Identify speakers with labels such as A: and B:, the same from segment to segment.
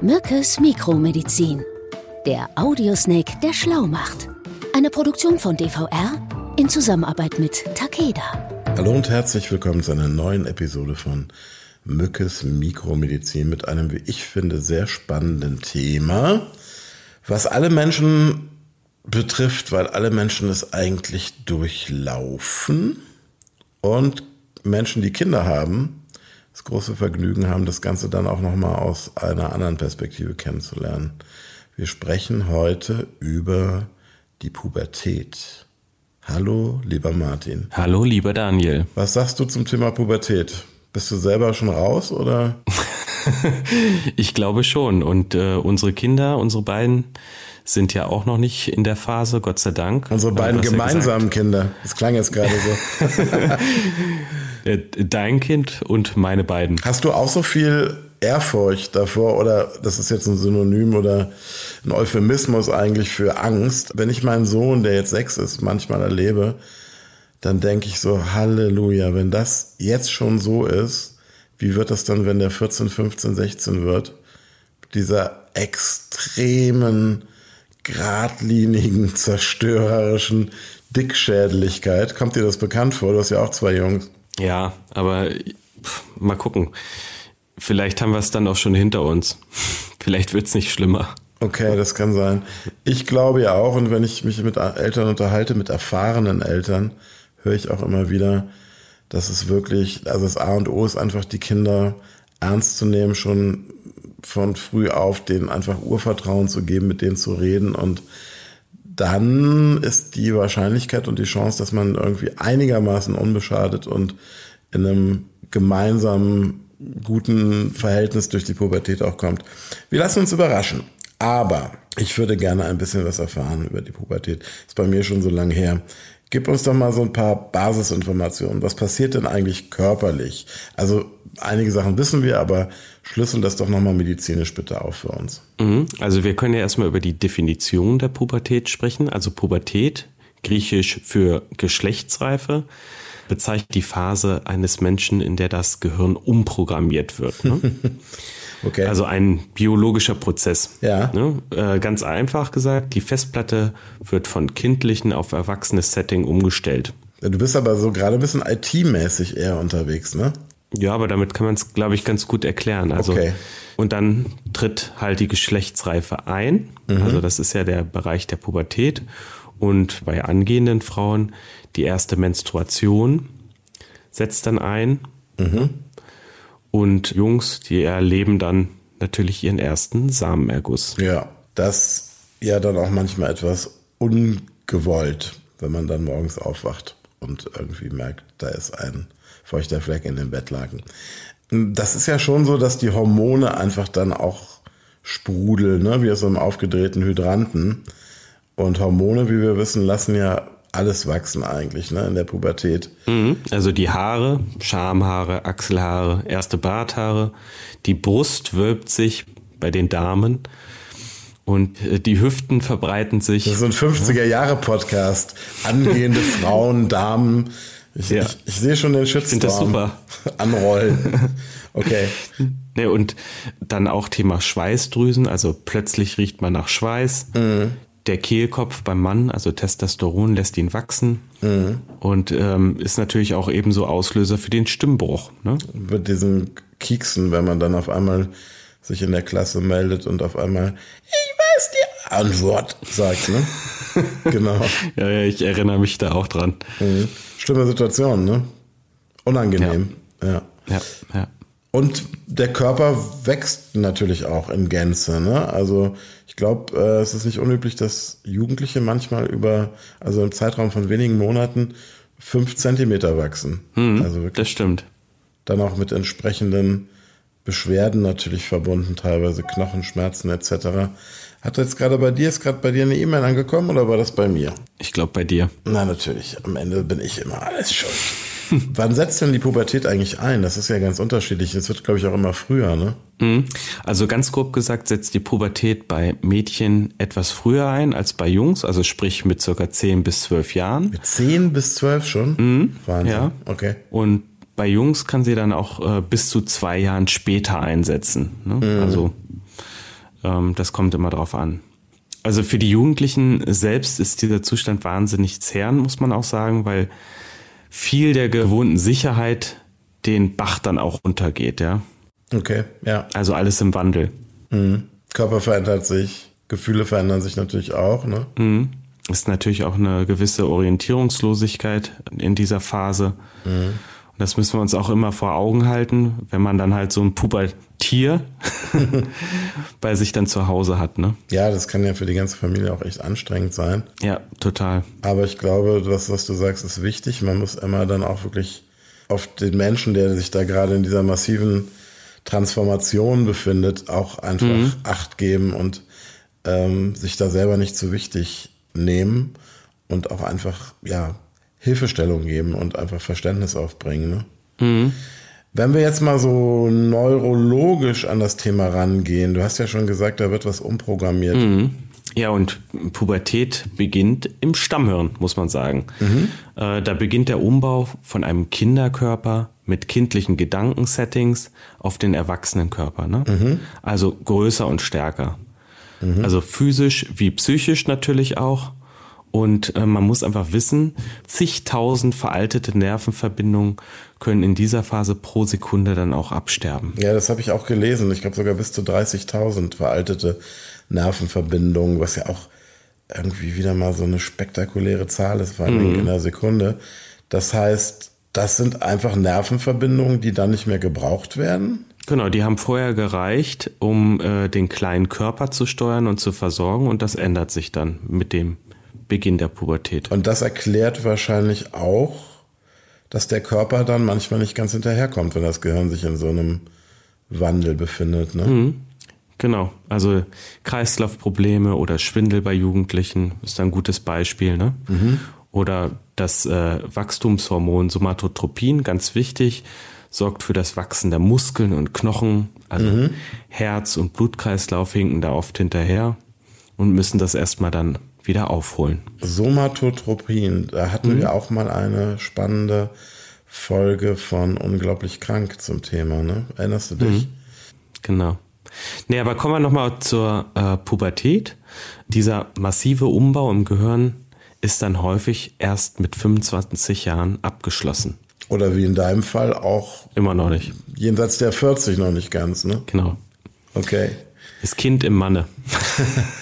A: Mückes Mikromedizin. Der Audiosnake, der schlau macht. Eine Produktion von DVR in Zusammenarbeit mit Takeda.
B: Hallo und herzlich willkommen zu einer neuen Episode von Mückes Mikromedizin mit einem, wie ich finde, sehr spannenden Thema, was alle Menschen betrifft, weil alle Menschen es eigentlich durchlaufen und Menschen, die Kinder haben, große Vergnügen haben, das Ganze dann auch nochmal aus einer anderen Perspektive kennenzulernen. Wir sprechen heute über die Pubertät. Hallo, lieber Martin.
C: Hallo, lieber Daniel.
B: Was sagst du zum Thema Pubertät? Bist du selber schon raus oder?
C: ich glaube schon. Und äh, unsere Kinder, unsere beiden, sind ja auch noch nicht in der Phase, Gott sei Dank.
B: Unsere beiden gemeinsamen ja Kinder. Das klang jetzt gerade so.
C: Äh, dein Kind und meine beiden.
B: Hast du auch so viel Ehrfurcht davor oder das ist jetzt ein Synonym oder ein Euphemismus eigentlich für Angst? Wenn ich meinen Sohn, der jetzt sechs ist, manchmal erlebe, dann denke ich so, Halleluja, wenn das jetzt schon so ist, wie wird das dann, wenn der 14, 15, 16 wird? Dieser extremen, geradlinigen, zerstörerischen Dickschädeligkeit. Kommt dir das bekannt vor? Du hast ja auch zwei Jungs.
C: Ja, aber pff, mal gucken. Vielleicht haben wir es dann auch schon hinter uns. Vielleicht wird es nicht schlimmer.
B: Okay, das kann sein. Ich glaube ja auch, und wenn ich mich mit Eltern unterhalte, mit erfahrenen Eltern, höre ich auch immer wieder, dass es wirklich, also das A und O ist einfach, die Kinder ernst zu nehmen, schon von früh auf, denen einfach Urvertrauen zu geben, mit denen zu reden und dann ist die Wahrscheinlichkeit und die Chance, dass man irgendwie einigermaßen unbeschadet und in einem gemeinsamen guten Verhältnis durch die Pubertät auch kommt. Wir lassen uns überraschen. Aber ich würde gerne ein bisschen was erfahren über die Pubertät. Ist bei mir schon so lange her. Gib uns doch mal so ein paar Basisinformationen. Was passiert denn eigentlich körperlich? Also einige Sachen wissen wir, aber schlüssel das doch nochmal medizinisch bitte auf für uns.
C: Mhm. Also wir können ja erstmal über die Definition der Pubertät sprechen. Also Pubertät, griechisch für Geschlechtsreife, bezeichnet die Phase eines Menschen, in der das Gehirn umprogrammiert wird. Ne? Okay. Also ein biologischer Prozess.
B: Ja.
C: Ne? Äh, ganz einfach gesagt, die Festplatte wird von kindlichen auf erwachsenes Setting umgestellt.
B: Du bist aber so gerade ein bisschen IT-mäßig eher unterwegs, ne?
C: Ja, aber damit kann man es, glaube ich, ganz gut erklären. Also, okay. Und dann tritt halt die Geschlechtsreife ein. Mhm. Also das ist ja der Bereich der Pubertät. Und bei angehenden Frauen die erste Menstruation setzt dann ein. Mhm. Und Jungs, die erleben dann natürlich ihren ersten Samenerguss.
B: Ja, das ja dann auch manchmal etwas ungewollt, wenn man dann morgens aufwacht und irgendwie merkt, da ist ein feuchter Fleck in den Bettlaken. Das ist ja schon so, dass die Hormone einfach dann auch sprudeln, ne? wie aus einem aufgedrehten Hydranten. Und Hormone, wie wir wissen, lassen ja alles wachsen eigentlich, ne, in der Pubertät.
C: Mhm. Also die Haare, Schamhaare, Achselhaare, erste Barthaare, die Brust wölbt sich bei den Damen und äh, die Hüften verbreiten sich.
B: Das ist ein 50er-Jahre-Podcast. Angehende Frauen, Damen. Ich, ja. ich, ich sehe schon den Shitstorm
C: das super.
B: anrollen. Okay.
C: Ne, und dann auch Thema Schweißdrüsen, also plötzlich riecht man nach Schweiß. Mhm der Kehlkopf beim Mann, also Testosteron, lässt ihn wachsen mhm. und ähm, ist natürlich auch ebenso Auslöser für den Stimmbruch. Ne?
B: Mit diesen Kieksen, wenn man dann auf einmal sich in der Klasse meldet und auf einmal, ich weiß die Antwort sagt, ne?
C: genau. ja, ja, ich erinnere mich da auch dran.
B: Mhm. Schlimme Situation, ne? Unangenehm. Ja. ja.
C: ja, ja.
B: Und der Körper wächst natürlich auch in Gänze. Ne? Also glaube, äh, es ist nicht unüblich, dass Jugendliche manchmal über, also im Zeitraum von wenigen Monaten, fünf Zentimeter wachsen.
C: Hm, also wirklich das stimmt.
B: Dann auch mit entsprechenden Beschwerden natürlich verbunden, teilweise Knochenschmerzen etc. Hat jetzt gerade bei dir, ist gerade bei dir eine E-Mail angekommen oder war das bei mir?
C: Ich glaube bei dir.
B: Na natürlich, am Ende bin ich immer alles schuld. Wann setzt denn die Pubertät eigentlich ein? Das ist ja ganz unterschiedlich. Es wird, glaube ich, auch immer früher, ne?
C: Mhm. Also ganz grob gesagt setzt die Pubertät bei Mädchen etwas früher ein als bei Jungs, also sprich mit circa 10 bis 12 Jahren.
B: Mit 10 bis 12 schon?
C: Mhm. Wahnsinn. Ja. Okay. Und bei Jungs kann sie dann auch äh, bis zu zwei Jahren später einsetzen. Ne? Mhm. Also Ähm, das kommt immer drauf an. Also für die Jugendlichen selbst ist dieser Zustand wahnsinnig zehrend, muss man auch sagen, weil viel der gewohnten Sicherheit den Bach dann auch untergeht, ja.
B: Okay, ja.
C: Also alles im Wandel.
B: Mhm. Körper verändert sich, Gefühle verändern sich natürlich auch, ne?
C: Mhm. Ist natürlich auch eine gewisse Orientierungslosigkeit in dieser Phase. Mhm. Das müssen wir uns auch immer vor Augen halten, wenn man dann halt so ein Pubertier bei sich dann zu Hause hat, ne?
B: Ja, das kann ja für die ganze Familie auch echt anstrengend sein.
C: Ja, total.
B: Aber ich glaube, das, was du sagst, ist wichtig. Man muss immer dann auch wirklich auf den Menschen, der sich da gerade in dieser massiven Transformation befindet, auch einfach mhm. Acht geben und ähm, sich da selber nicht zu wichtig nehmen und auch einfach, ja, Hilfestellung geben und einfach Verständnis aufbringen. Ne? Mhm. Wenn wir jetzt mal so neurologisch an das Thema rangehen, du hast ja schon gesagt, da wird was umprogrammiert. Mhm.
C: Ja, und Pubertät beginnt im Stammhirn, muss man sagen. Mhm. Äh, da beginnt der Umbau von einem Kinderkörper mit kindlichen Gedankensettings auf den Erwachsenenkörper. Ne? Mhm. Also größer und stärker. Mhm. Also physisch wie psychisch natürlich auch. Und äh, man muss einfach wissen, zigtausend veraltete Nervenverbindungen können in dieser Phase pro Sekunde dann auch absterben.
B: Ja, das habe ich auch gelesen. Ich glaube sogar bis zu 30.000 veraltete Nervenverbindungen, was ja auch irgendwie wieder mal so eine spektakuläre Zahl ist, vor allem mhm. in einer Sekunde. Das heißt, das sind einfach Nervenverbindungen, die dann nicht mehr gebraucht werden.
C: Genau, die haben vorher gereicht, um äh, den kleinen Körper zu steuern und zu versorgen und das ändert sich dann mit dem Beginn der Pubertät.
B: Und das erklärt wahrscheinlich auch, dass der Körper dann manchmal nicht ganz hinterherkommt, wenn das Gehirn sich in so einem Wandel befindet. Ne? Mhm.
C: Genau, also Kreislaufprobleme oder Schwindel bei Jugendlichen ist ein gutes Beispiel. Ne? Mhm. Oder das äh, Wachstumshormon Somatotropin, ganz wichtig, sorgt für das Wachsen der Muskeln und Knochen. Also mhm. Herz und Blutkreislauf hinken da oft hinterher und müssen das erstmal dann wieder aufholen.
B: Somatotropin, da hatten mhm. wir auch mal eine spannende Folge von Unglaublich krank zum Thema, ne? Erinnerst du dich? Mhm.
C: Genau. Nee, aber kommen wir nochmal zur äh, Pubertät. Dieser massive Umbau im Gehirn ist dann häufig erst mit 25 Jahren abgeschlossen.
B: Oder wie in deinem Fall auch.
C: Immer noch nicht.
B: Jenseits der 40 noch nicht ganz, ne?
C: Genau.
B: Okay.
C: Das Kind im Manne.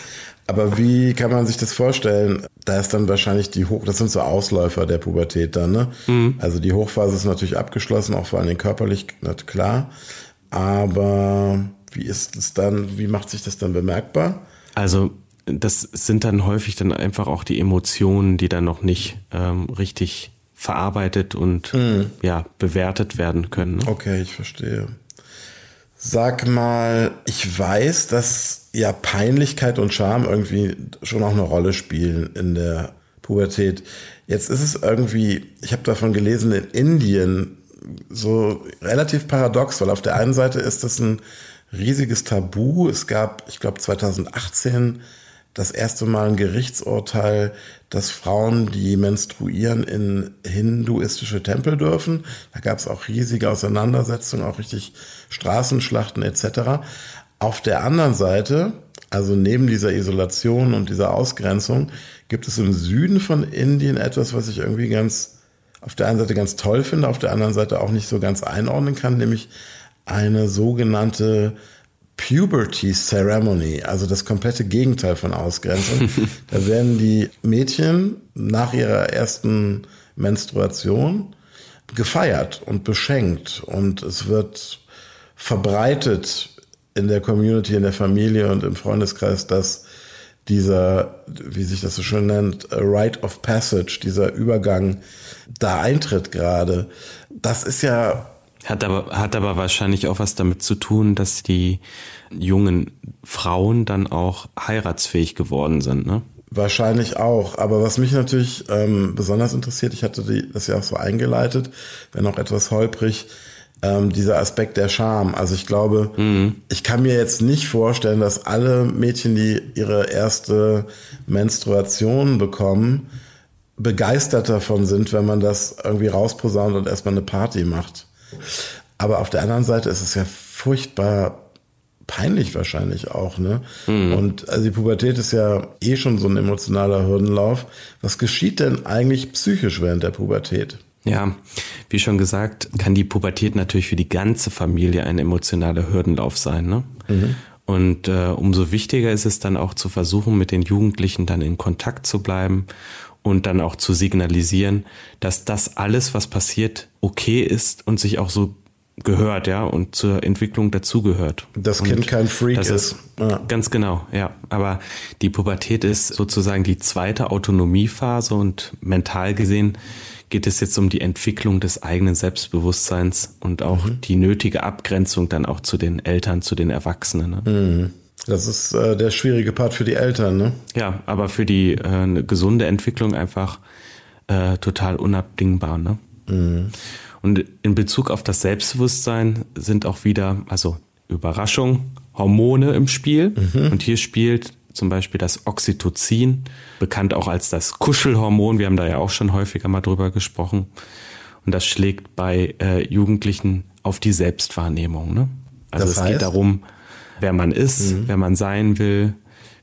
B: Aber wie kann man sich das vorstellen? Da ist dann wahrscheinlich die Hoch, das sind so Ausläufer der Pubertät dann, ne? Mhm. Also die Hochphase ist natürlich abgeschlossen, auch vor allem körperlich, klar. Aber wie ist es dann, wie macht sich das dann bemerkbar?
C: Also das sind dann häufig dann einfach auch die Emotionen, die dann noch nicht ähm, richtig verarbeitet und mhm. ja, bewertet werden können. Ne?
B: Okay, ich verstehe. Sag mal, ich weiß, dass ja Peinlichkeit und Scham irgendwie schon auch eine Rolle spielen in der Pubertät. Jetzt ist es irgendwie, ich habe davon gelesen, in Indien so relativ paradox, weil auf der einen Seite ist das ein riesiges Tabu. Es gab, ich glaube, 2018 das erste Mal ein Gerichtsurteil, dass Frauen, die menstruieren, in hinduistische Tempel dürfen. Da gab es auch riesige Auseinandersetzungen, auch richtig Straßenschlachten etc. Auf der anderen Seite, also neben dieser Isolation und dieser Ausgrenzung, gibt es im Süden von Indien etwas, was ich irgendwie ganz auf der einen Seite ganz toll finde, auf der anderen Seite auch nicht so ganz einordnen kann, nämlich eine sogenannte Puberty Ceremony, also das komplette Gegenteil von Ausgrenzung. da werden die Mädchen nach ihrer ersten Menstruation gefeiert und beschenkt und es wird verbreitet in der Community, in der Familie und im Freundeskreis, dass dieser, wie sich das so schön nennt, Rite of Passage, dieser Übergang da eintritt gerade. Das ist ja
C: hat aber, hat aber wahrscheinlich auch was damit zu tun, dass die jungen Frauen dann auch heiratsfähig geworden sind, ne?
B: Wahrscheinlich auch. Aber was mich natürlich ähm, besonders interessiert, ich hatte die, das ja auch so eingeleitet, wenn auch etwas holprig, ähm, dieser Aspekt der Scham. Also ich glaube, mhm. ich kann mir jetzt nicht vorstellen, dass alle Mädchen, die ihre erste Menstruation bekommen, begeistert davon sind, wenn man das irgendwie rausposaunt und erstmal eine Party macht. Aber auf der anderen Seite ist es ja furchtbar peinlich wahrscheinlich auch, ne? Mhm. Und also die Pubertät ist ja eh schon so ein emotionaler Hürdenlauf. Was geschieht denn eigentlich psychisch während der Pubertät?
C: Ja, wie schon gesagt, kann die Pubertät natürlich für die ganze Familie ein emotionaler Hürdenlauf sein. Ne? Mhm. Und äh, umso wichtiger ist es dann auch zu versuchen, mit den Jugendlichen dann in Kontakt zu bleiben und dann auch zu signalisieren, dass das alles, was passiert, okay ist und sich auch so gehört, ja, und zur Entwicklung dazugehört.
B: Das Kind kein Freak ist. ist.
C: Ja. Ganz genau, ja. Aber die Pubertät ist sozusagen die zweite Autonomiephase und mental gesehen geht es jetzt um die Entwicklung des eigenen Selbstbewusstseins und auch mhm. die nötige Abgrenzung dann auch zu den Eltern, zu den Erwachsenen. Ne?
B: Mhm. Das ist äh, der schwierige Part für die Eltern, ne?
C: Ja, aber für die äh, eine gesunde Entwicklung einfach äh, total unabdingbar, ne? Mhm. Und in Bezug auf das Selbstbewusstsein sind auch wieder, also Überraschung, Hormone im Spiel. Mhm. Und hier spielt zum Beispiel das Oxytocin, bekannt auch als das Kuschelhormon. Wir haben da ja auch schon häufiger mal drüber gesprochen. Und das schlägt bei äh, Jugendlichen auf die Selbstwahrnehmung. Ne? Also das es geht darum, wer man ist, mhm. wer man sein will,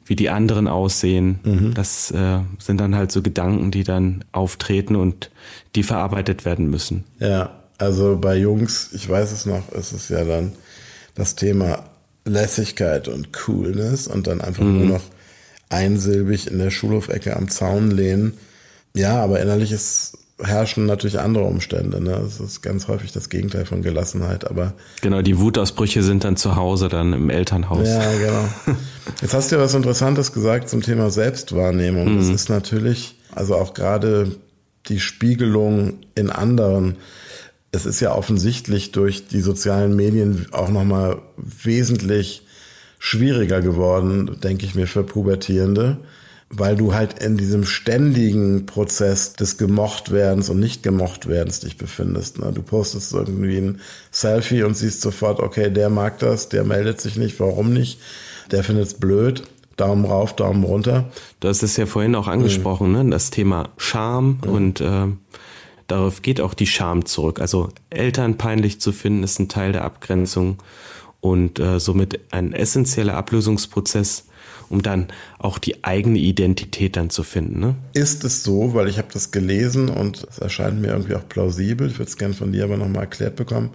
C: wie die anderen aussehen. Mhm. Das äh, sind dann halt so Gedanken, die dann auftreten und die verarbeitet werden müssen.
B: Ja, also bei Jungs, ich weiß es noch, ist es ja dann das Thema Lässigkeit und Coolness und dann einfach mhm. nur noch einsilbig in der Schulhofecke am Zaun lehnen. Ja, aber innerlich ist, herrschen natürlich andere Umstände. Ne? Es ist ganz häufig das Gegenteil von Gelassenheit. Aber
C: genau, die Wutausbrüche sind dann zu Hause, dann im Elternhaus.
B: Ja, genau. Jetzt hast du ja was Interessantes gesagt zum Thema Selbstwahrnehmung. Mhm. Das ist natürlich, also auch gerade die Spiegelung in anderen es ist ja offensichtlich durch die sozialen Medien auch nochmal wesentlich schwieriger geworden, denke ich mir, für Pubertierende, weil du halt in diesem ständigen Prozess des Gemochtwerdens und nicht Gemochtwerdens dich befindest. Ne? Du postest irgendwie ein Selfie und siehst sofort, okay, der mag das, der meldet sich nicht, warum nicht? Der findet es blöd. Daumen rauf, Daumen runter.
C: Du hast es ja vorhin auch angesprochen, mhm. ne? das Thema Scham mhm. und äh, Darauf geht auch die Scham zurück. Also Eltern peinlich zu finden, ist ein Teil der Abgrenzung und äh, somit ein essentieller Ablösungsprozess, um dann auch die eigene Identität dann zu finden. Ne?
B: Ist es so, weil ich habe das gelesen und es erscheint mir irgendwie auch plausibel, ich würde es gerne von dir aber nochmal erklärt bekommen,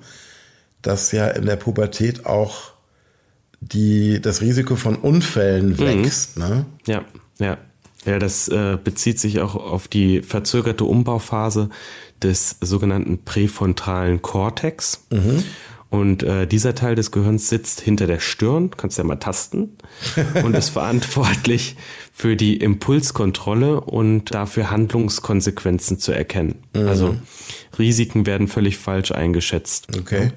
B: dass ja in der Pubertät auch die, das Risiko von Unfällen mhm. wächst. Mhm. Ne?
C: Ja, ja. Ja, das äh, bezieht sich auch auf die verzögerte Umbauphase des sogenannten präfrontalen Kortex. Mhm. Und äh, dieser Teil des Gehirns sitzt hinter der Stirn, kannst ja mal tasten, und ist verantwortlich für die Impulskontrolle und dafür Handlungskonsequenzen zu erkennen. Mhm. Also Risiken werden völlig falsch eingeschätzt.
B: Okay.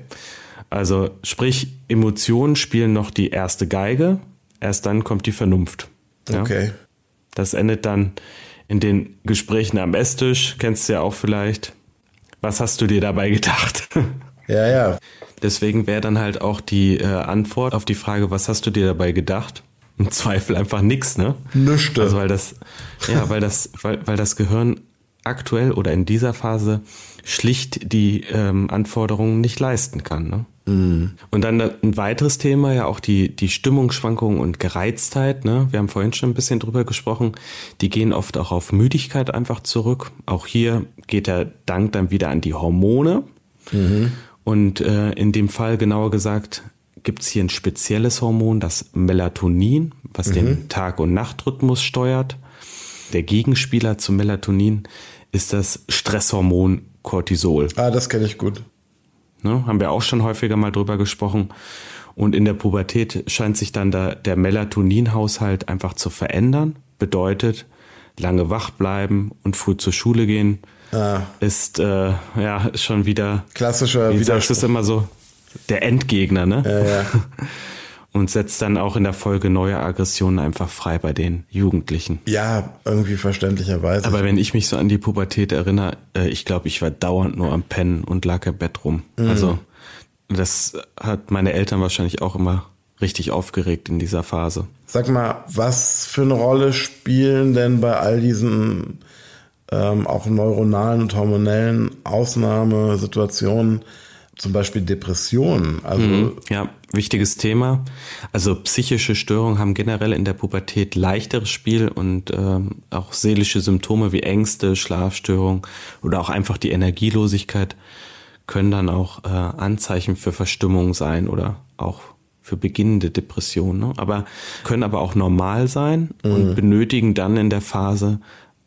C: Also sprich, Emotionen spielen noch die erste Geige, erst dann kommt die Vernunft.
B: Ja? Okay.
C: Das endet dann in den Gesprächen am Esstisch, kennst du ja auch vielleicht. Was hast du dir dabei gedacht?
B: Ja, ja.
C: Deswegen wäre dann halt auch die äh, Antwort auf die Frage, was hast du dir dabei gedacht? Im Zweifel einfach nix, ne?
B: Nüchte.
C: Also weil das, ja, weil das, weil, weil das Gehirn aktuell oder in dieser Phase schlicht die ähm, Anforderungen nicht leisten kann. Ne? Mhm. Und dann ein weiteres Thema, ja auch die, die Stimmungsschwankungen und Gereiztheit. Ne? Wir haben vorhin schon ein bisschen drüber gesprochen. Die gehen oft auch auf Müdigkeit einfach zurück. Auch hier geht der Dank dann wieder an die Hormone. Mhm. Und äh, in dem Fall genauer gesagt gibt es hier ein spezielles Hormon, das Melatonin, was mhm. den Tag- und Nachtrhythmus steuert. Der Gegenspieler zum Melatonin ist das Stresshormon Cortisol.
B: Ah, das kenne ich gut.
C: Ne, haben wir auch schon häufiger mal drüber gesprochen. Und in der Pubertät scheint sich dann der, der Melatoninhaushalt einfach zu verändern. Bedeutet, lange wach bleiben und früh zur Schule gehen ah. ist äh, ja schon wieder
B: klassischer.
C: Wie sagst du es immer so? Der Endgegner, ne?
B: Ja, ja.
C: und setzt dann auch in der Folge neue Aggressionen einfach frei bei den Jugendlichen.
B: Ja, irgendwie verständlicherweise.
C: Aber wenn ich mich so an die Pubertät erinnere, äh, ich glaube, ich war dauernd nur am Pennen und lag im Bett rum. Mhm. Also das hat meine Eltern wahrscheinlich auch immer richtig aufgeregt in dieser Phase.
B: Sag mal, was für eine Rolle spielen denn bei all diesen ähm, auch neuronalen und hormonellen Ausnahmesituationen zum Beispiel Depressionen. Also
C: mhm, ja, wichtiges Thema. Also psychische Störungen haben generell in der Pubertät leichteres Spiel und ähm, auch seelische Symptome wie Ängste, Schlafstörungen oder auch einfach die Energielosigkeit können dann auch äh, Anzeichen für Verstimmung sein oder auch für beginnende Depressionen. Ne? Aber können aber auch normal sein mhm. und benötigen dann in der Phase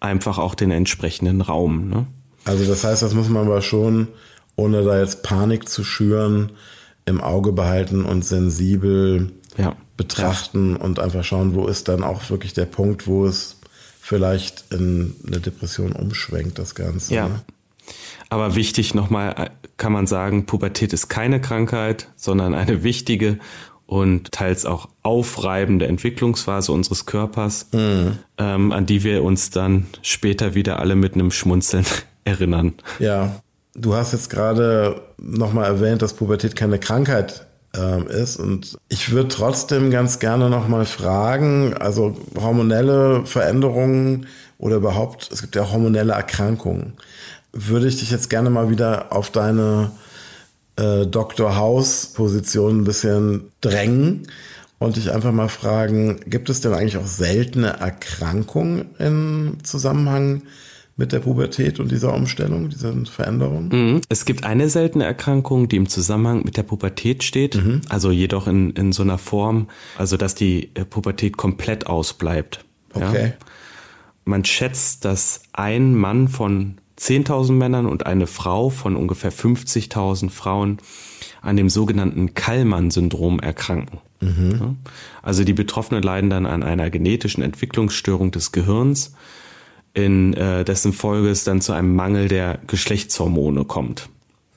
C: einfach auch den entsprechenden Raum. Ne?
B: Also das heißt, das muss man aber schon ohne da jetzt Panik zu schüren, im Auge behalten und sensibel ja. betrachten ja. und einfach schauen, wo ist dann auch wirklich der Punkt, wo es vielleicht in eine Depression umschwenkt, das Ganze.
C: Ja.
B: Ne?
C: Aber wichtig nochmal äh, kann man sagen, Pubertät ist keine Krankheit, sondern eine wichtige und teils auch aufreibende Entwicklungsphase unseres Körpers, mhm. ähm, an die wir uns dann später wieder alle mit einem Schmunzeln erinnern.
B: Ja, Du hast jetzt gerade nochmal erwähnt, dass Pubertät keine Krankheit ähm, ist. Und ich würde trotzdem ganz gerne nochmal fragen, also hormonelle Veränderungen oder überhaupt, es gibt ja hormonelle Erkrankungen. Würde ich dich jetzt gerne mal wieder auf deine äh, Dr. House-Position ein bisschen drängen und dich einfach mal fragen, gibt es denn eigentlich auch seltene Erkrankungen im Zusammenhang mit der Pubertät und dieser Umstellung, dieser Veränderung?
C: Mhm. Es gibt eine seltene Erkrankung, die im Zusammenhang mit der Pubertät steht, mhm. also jedoch in, in so einer Form, also dass die äh, Pubertät komplett ausbleibt. Okay. Ja? Man schätzt, dass ein Mann von 10.000 Männern und eine Frau von ungefähr 50.000 Frauen an dem sogenannten Kallmann-Syndrom erkranken. Mhm. Also die Betroffenen leiden dann an einer genetischen Entwicklungsstörung des Gehirns, in äh, dessen Folge es dann zu einem Mangel der Geschlechtshormone kommt.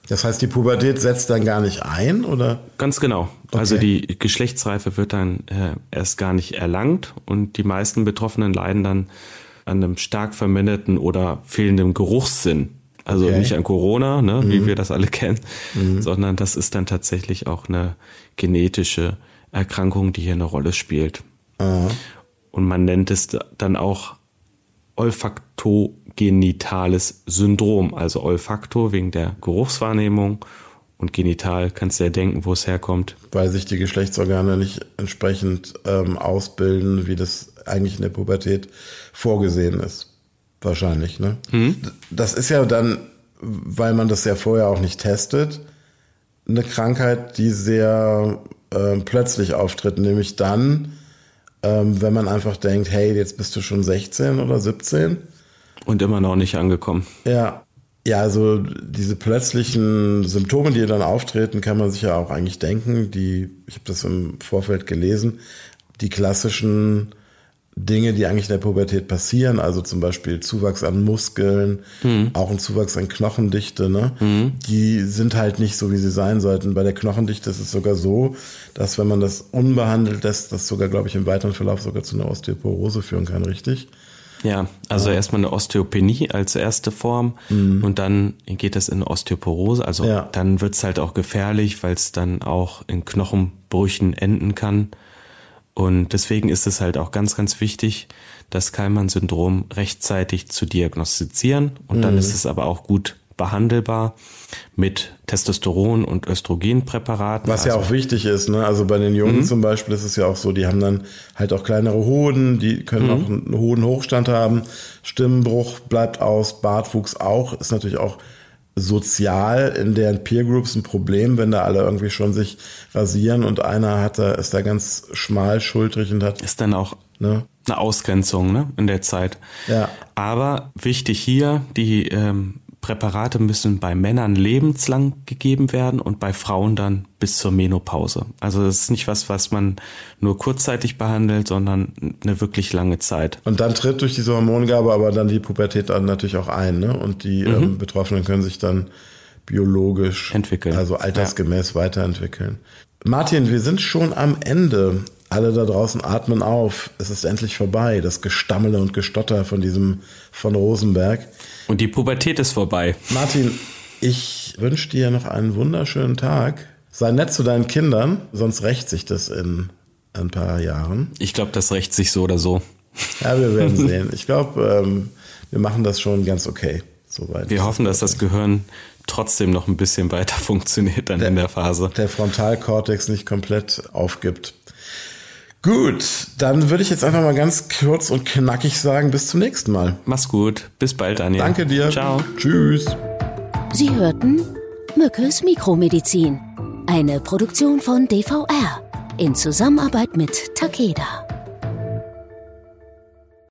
B: Das heißt, die Pubertät setzt dann gar nicht ein, oder?
C: Ganz genau. Okay. Also die Geschlechtsreife wird dann äh, erst gar nicht erlangt und die meisten Betroffenen leiden dann an einem stark verminderten oder fehlendem Geruchssinn. Also okay. nicht an Corona, ne, mhm. wie wir das alle kennen, mhm. sondern das ist dann tatsächlich auch eine genetische Erkrankung, die hier eine Rolle spielt. Aha. Und man nennt es dann auch olfaktogenitales Syndrom, also Olfakto wegen der Geruchswahrnehmung und genital kannst du ja denken, wo es herkommt.
B: Weil sich die Geschlechtsorgane nicht entsprechend ähm, ausbilden, wie das eigentlich in der Pubertät vorgesehen ist. Wahrscheinlich, ne? Mhm. Das ist ja dann, weil man das ja vorher auch nicht testet, eine Krankheit, die sehr äh, plötzlich auftritt, nämlich dann, ähm, wenn man einfach denkt, hey, jetzt bist du schon 16 oder 17.
C: Und immer noch nicht angekommen.
B: Ja. Ja, also diese plötzlichen Symptome, die dann auftreten, kann man sich ja auch eigentlich denken. Die, ich habe das im Vorfeld gelesen, die klassischen Dinge, die eigentlich in der Pubertät passieren, also zum Beispiel Zuwachs an Muskeln, mhm. auch ein Zuwachs an Knochendichte, ne? Mhm. die sind halt nicht so, wie sie sein sollten. Bei der Knochendichte ist es sogar so, dass wenn man das unbehandelt lässt, das sogar, glaube ich, im weiteren Verlauf sogar zu einer Osteoporose führen kann, richtig?
C: Ja, also ja. erstmal eine Osteopenie als erste Form mhm. und dann geht das in Osteoporose. Also ja. dann wird's halt auch gefährlich, weil es dann auch in Knochenbrüchen enden kann. Und deswegen ist es halt auch ganz, ganz wichtig, das Kallmann-Syndrom rechtzeitig zu diagnostizieren. Und dann mhm. ist es aber auch gut behandelbar mit Testosteron und Östrogenpräparaten.
B: Was also, ja auch wichtig ist, ne? Also bei den Jungen mhm. zum Beispiel ist es ja auch so, die haben dann halt auch kleinere Hoden, die können mhm. auch einen hohen Hochstand haben, Stimmenbruch bleibt aus, Bartwuchs auch, ist natürlich auch sozial in deren Peer Groups ein Problem, wenn da alle irgendwie schon sich rasieren und einer hat da, ist da ganz schmal schultrig und hat.
C: Ist dann auch ne? eine Ausgrenzung, ne, in der Zeit.
B: Ja.
C: Aber wichtig hier, die ähm, Präparate müssen bei Männern lebenslang gegeben werden und bei Frauen dann bis zur Menopause. Also das ist nicht was, was man nur kurzzeitig behandelt, sondern eine wirklich lange Zeit.
B: Und dann tritt durch diese Hormongabe aber dann die Pubertät dann natürlich auch ein, ne? Und die mhm. ähm, Betroffenen können sich dann biologisch
C: entwickeln,
B: also altersgemäß ja. weiterentwickeln. Martin, wir sind schon am Ende. Alle da draußen atmen auf. Es ist endlich vorbei. Das Gestammele und Gestotter von diesem von Rosenberg.
C: Und die Pubertät ist vorbei.
B: Martin, ich wünsche dir noch einen wunderschönen Tag. Sei nett zu deinen Kindern, sonst rächt sich das in ein paar Jahren.
C: Ich glaube, das rächt sich so oder so.
B: Ja, wir werden sehen. Ich glaube, ähm, wir machen das schon ganz okay. Soweit.
C: Wir hoffen, dass das Gehirn trotzdem noch ein bisschen weiter funktioniert dann der, in der Phase.
B: Der Frontalkortex nicht komplett aufgibt. Gut, dann würde ich jetzt einfach mal ganz kurz und knackig sagen, bis zum nächsten Mal.
C: Mach's gut. Bis bald, Daniel.
B: Danke dir.
C: Ciao.
B: Tschüss.
A: Sie hörten Mückes Mikromedizin, eine Produktion von DVR in Zusammenarbeit mit Takeda.